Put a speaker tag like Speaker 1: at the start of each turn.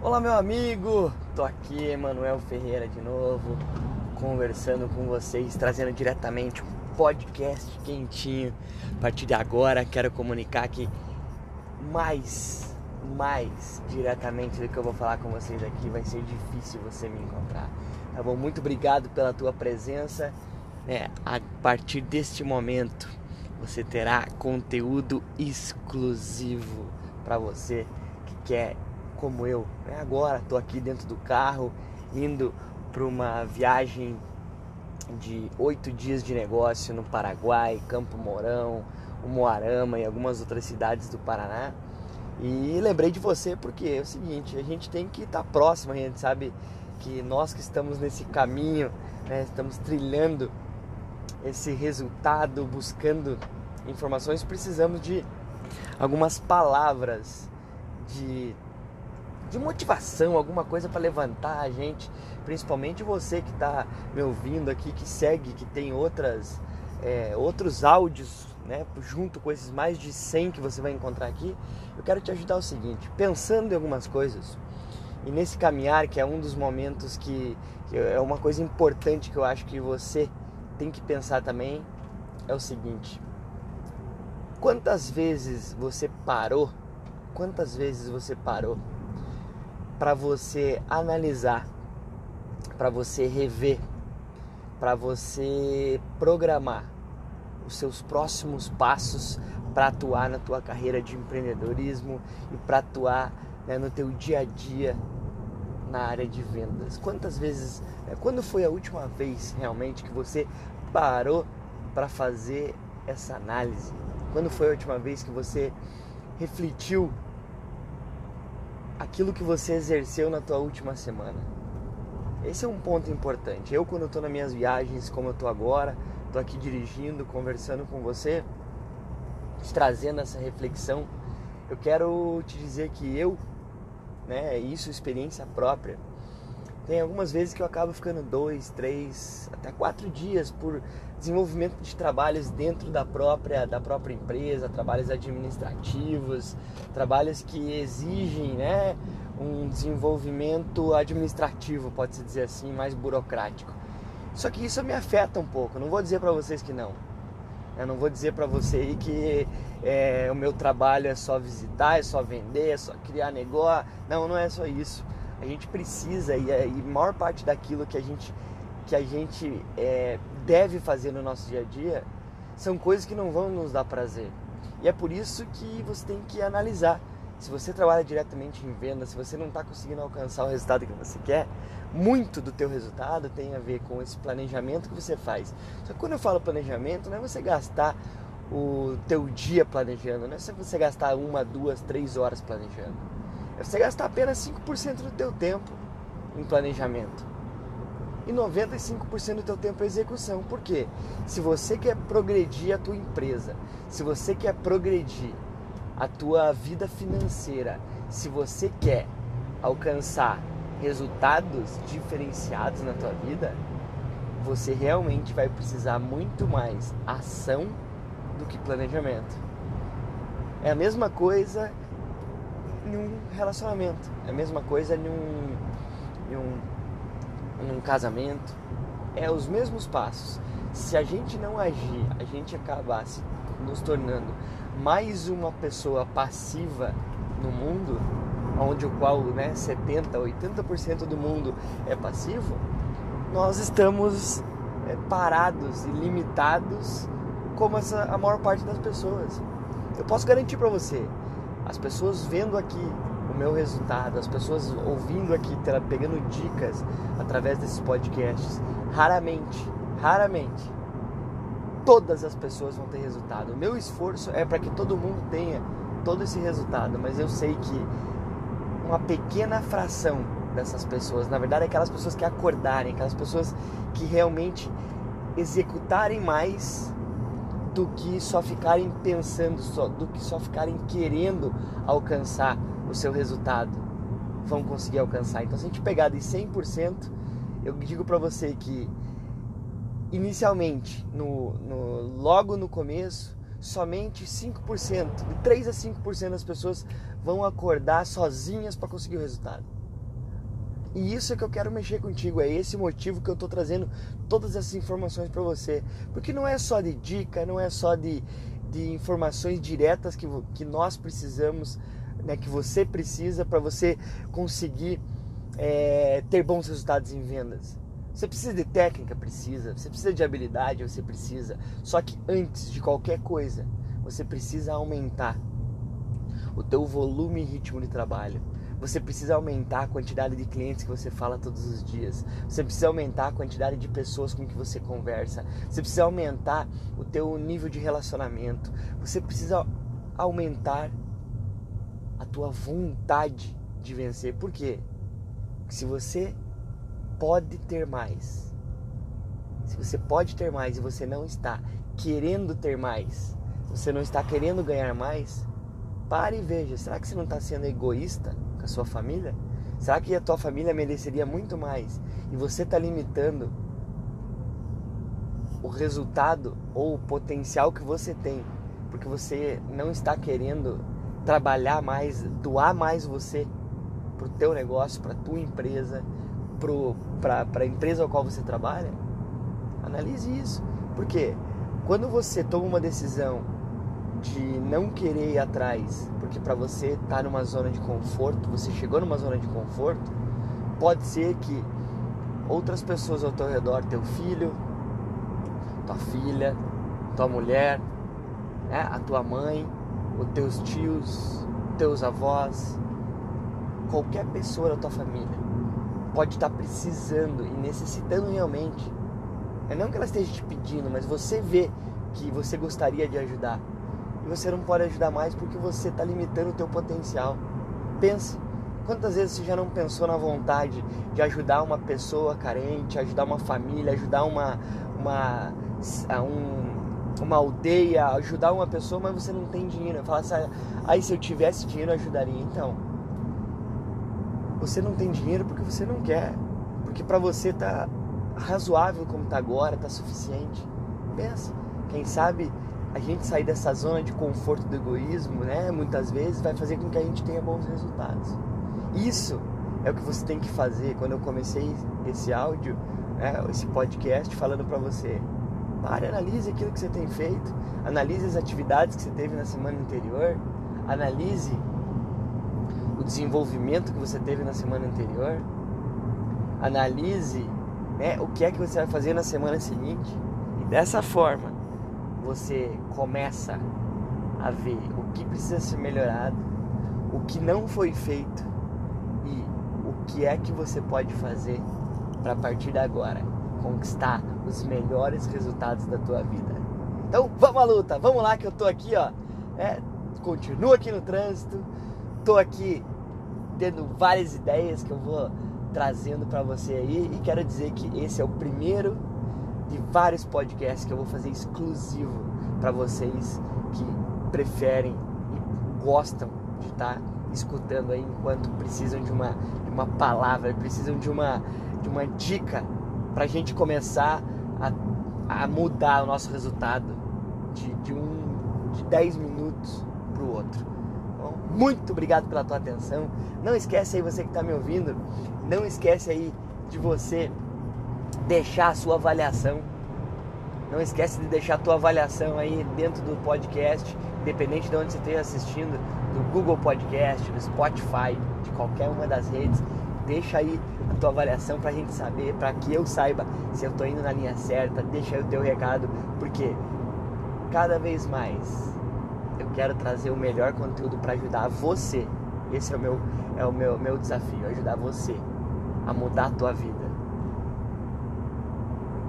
Speaker 1: Olá, meu amigo! Tô aqui, Emanuel Ferreira de novo, conversando com vocês, trazendo diretamente um podcast quentinho. A partir de agora, quero comunicar que mais, mais diretamente do que eu vou falar com vocês aqui, vai ser difícil você me encontrar. Tá bom? Muito obrigado pela tua presença. É, a partir deste momento, você terá conteúdo exclusivo para você que quer como eu. Né? Agora estou aqui dentro do carro, indo para uma viagem de oito dias de negócio no Paraguai, Campo Mourão, Moarama e algumas outras cidades do Paraná. E lembrei de você porque é o seguinte, a gente tem que estar tá próximo, a gente sabe que nós que estamos nesse caminho, né, estamos trilhando esse resultado, buscando informações, precisamos de algumas palavras de de motivação, alguma coisa para levantar a gente, principalmente você que está me ouvindo aqui, que segue, que tem outras, é, outros áudios, né, junto com esses mais de 100 que você vai encontrar aqui, eu quero te ajudar o seguinte, pensando em algumas coisas, e nesse caminhar, que é um dos momentos que, que é uma coisa importante que eu acho que você tem que pensar também, é o seguinte, quantas vezes você parou, quantas vezes você parou para você analisar, para você rever, para você programar os seus próximos passos para atuar na tua carreira de empreendedorismo e para atuar né, no teu dia a dia na área de vendas. Quantas vezes, né, quando foi a última vez realmente que você parou para fazer essa análise? Quando foi a última vez que você refletiu aquilo que você exerceu na tua última semana. Esse é um ponto importante. Eu quando estou nas minhas viagens, como eu estou agora, estou aqui dirigindo, conversando com você, te trazendo essa reflexão, eu quero te dizer que eu, né, isso experiência própria, tem algumas vezes que eu acabo ficando dois, três, até quatro dias por desenvolvimento de trabalhos dentro da própria, da própria empresa, trabalhos administrativos, trabalhos que exigem né, um desenvolvimento administrativo, pode-se dizer assim, mais burocrático. Só que isso me afeta um pouco, não vou dizer para vocês que não. Eu não vou dizer para você aí que é, o meu trabalho é só visitar, é só vender, é só criar negócio. Não, não é só isso a gente precisa e a, é, maior parte daquilo que a gente que a gente é, deve fazer no nosso dia a dia são coisas que não vão nos dar prazer. E é por isso que você tem que analisar. Se você trabalha diretamente em venda se você não está conseguindo alcançar o resultado que você quer muito do teu resultado tem a ver com esse planejamento que você faz. Só que quando eu falo planejamento não é você gastar o teu dia planejando não é você gastar uma duas três horas planejando é você gastar apenas 5% do teu tempo em planejamento e 95% do teu tempo em execução. Por quê? Se você quer progredir a tua empresa, se você quer progredir a tua vida financeira, se você quer alcançar resultados diferenciados na tua vida, você realmente vai precisar muito mais ação do que planejamento. É a mesma coisa em um relacionamento. É a mesma coisa em um, em um, em um casamento. É os mesmos passos. Se a gente não agir, a gente acabasse nos tornando mais uma pessoa passiva no mundo, onde o qual né, 70, 80% do mundo é passivo, nós estamos é, parados e limitados como essa, a maior parte das pessoas. Eu posso garantir para você, as pessoas vendo aqui o meu resultado, as pessoas ouvindo aqui, pegando dicas através desses podcasts, raramente, raramente, todas as pessoas vão ter resultado. O meu esforço é para que todo mundo tenha todo esse resultado, mas eu sei que uma pequena fração dessas pessoas, na verdade, é aquelas pessoas que acordarem, aquelas pessoas que realmente executarem mais do que só ficarem pensando, só, do que só ficarem querendo alcançar o seu resultado, vão conseguir alcançar. Então, se a gente pegar de 100%, eu digo para você que inicialmente, no, no, logo no começo, somente 5%, de 3 a 5% das pessoas vão acordar sozinhas para conseguir o resultado. E isso é que eu quero mexer contigo, é esse motivo que eu estou trazendo todas essas informações para você. Porque não é só de dica, não é só de, de informações diretas que, que nós precisamos, né, que você precisa para você conseguir é, ter bons resultados em vendas. Você precisa de técnica? Precisa. Você precisa de habilidade? Você precisa. Só que antes de qualquer coisa, você precisa aumentar o teu volume e ritmo de trabalho. Você precisa aumentar a quantidade de clientes que você fala todos os dias. Você precisa aumentar a quantidade de pessoas com que você conversa. Você precisa aumentar o teu nível de relacionamento. Você precisa aumentar a tua vontade de vencer. Por quê? Porque se você pode ter mais. Se você pode ter mais e você não está querendo ter mais, você não está querendo ganhar mais, pare e veja, será que você não está sendo egoísta sua família? Será que a tua família mereceria muito mais e você está limitando o resultado ou o potencial que você tem porque você não está querendo trabalhar mais, doar mais você para o teu negócio, para tua empresa, para a empresa ao qual você trabalha, analise isso. Porque quando você toma uma decisão de não querer ir atrás, porque para você tá numa zona de conforto, você chegou numa zona de conforto, pode ser que outras pessoas ao teu redor, teu filho, tua filha, tua mulher, né, a tua mãe, os teus tios, teus avós, qualquer pessoa da tua família pode estar precisando e necessitando realmente. É não que ela esteja te pedindo, mas você vê que você gostaria de ajudar. Você não pode ajudar mais porque você está limitando o teu potencial. Pense, quantas vezes você já não pensou na vontade de ajudar uma pessoa carente, ajudar uma família, ajudar uma, uma, um, uma aldeia, ajudar uma pessoa, mas você não tem dinheiro. Fala assim, aí se eu tivesse dinheiro eu ajudaria. Então, você não tem dinheiro porque você não quer, porque para você tá razoável como tá agora, tá suficiente. Pensa, quem sabe a gente sair dessa zona de conforto do egoísmo, né? Muitas vezes vai fazer com que a gente tenha bons resultados. Isso é o que você tem que fazer. Quando eu comecei esse áudio, né, esse podcast falando para você, pare, analise aquilo que você tem feito, analise as atividades que você teve na semana anterior, analise o desenvolvimento que você teve na semana anterior, analise né, o que é que você vai fazer na semana seguinte e dessa forma você começa a ver o que precisa ser melhorado, o que não foi feito e o que é que você pode fazer para partir de agora conquistar os melhores resultados da tua vida. Então vamos à luta, vamos lá que eu tô aqui, ó. É, continuo aqui no trânsito, tô aqui tendo várias ideias que eu vou trazendo para você aí e quero dizer que esse é o primeiro de vários podcasts que eu vou fazer exclusivo para vocês que preferem e gostam de estar tá escutando aí enquanto precisam de uma, de uma palavra, precisam de uma, de uma dica para a gente começar a, a mudar o nosso resultado de, de um de 10 minutos para o outro. Bom, muito obrigado pela tua atenção. Não esquece aí você que está me ouvindo, não esquece aí de você deixar a sua avaliação. Não esquece de deixar a tua avaliação aí dentro do podcast, independente de onde você esteja assistindo, do Google Podcast, do Spotify, de qualquer uma das redes. Deixa aí a tua avaliação para a gente saber, para que eu saiba se eu estou indo na linha certa. Deixa aí o teu recado, porque cada vez mais eu quero trazer o melhor conteúdo para ajudar você. Esse é o meu, é o meu, meu desafio, ajudar você a mudar a tua vida.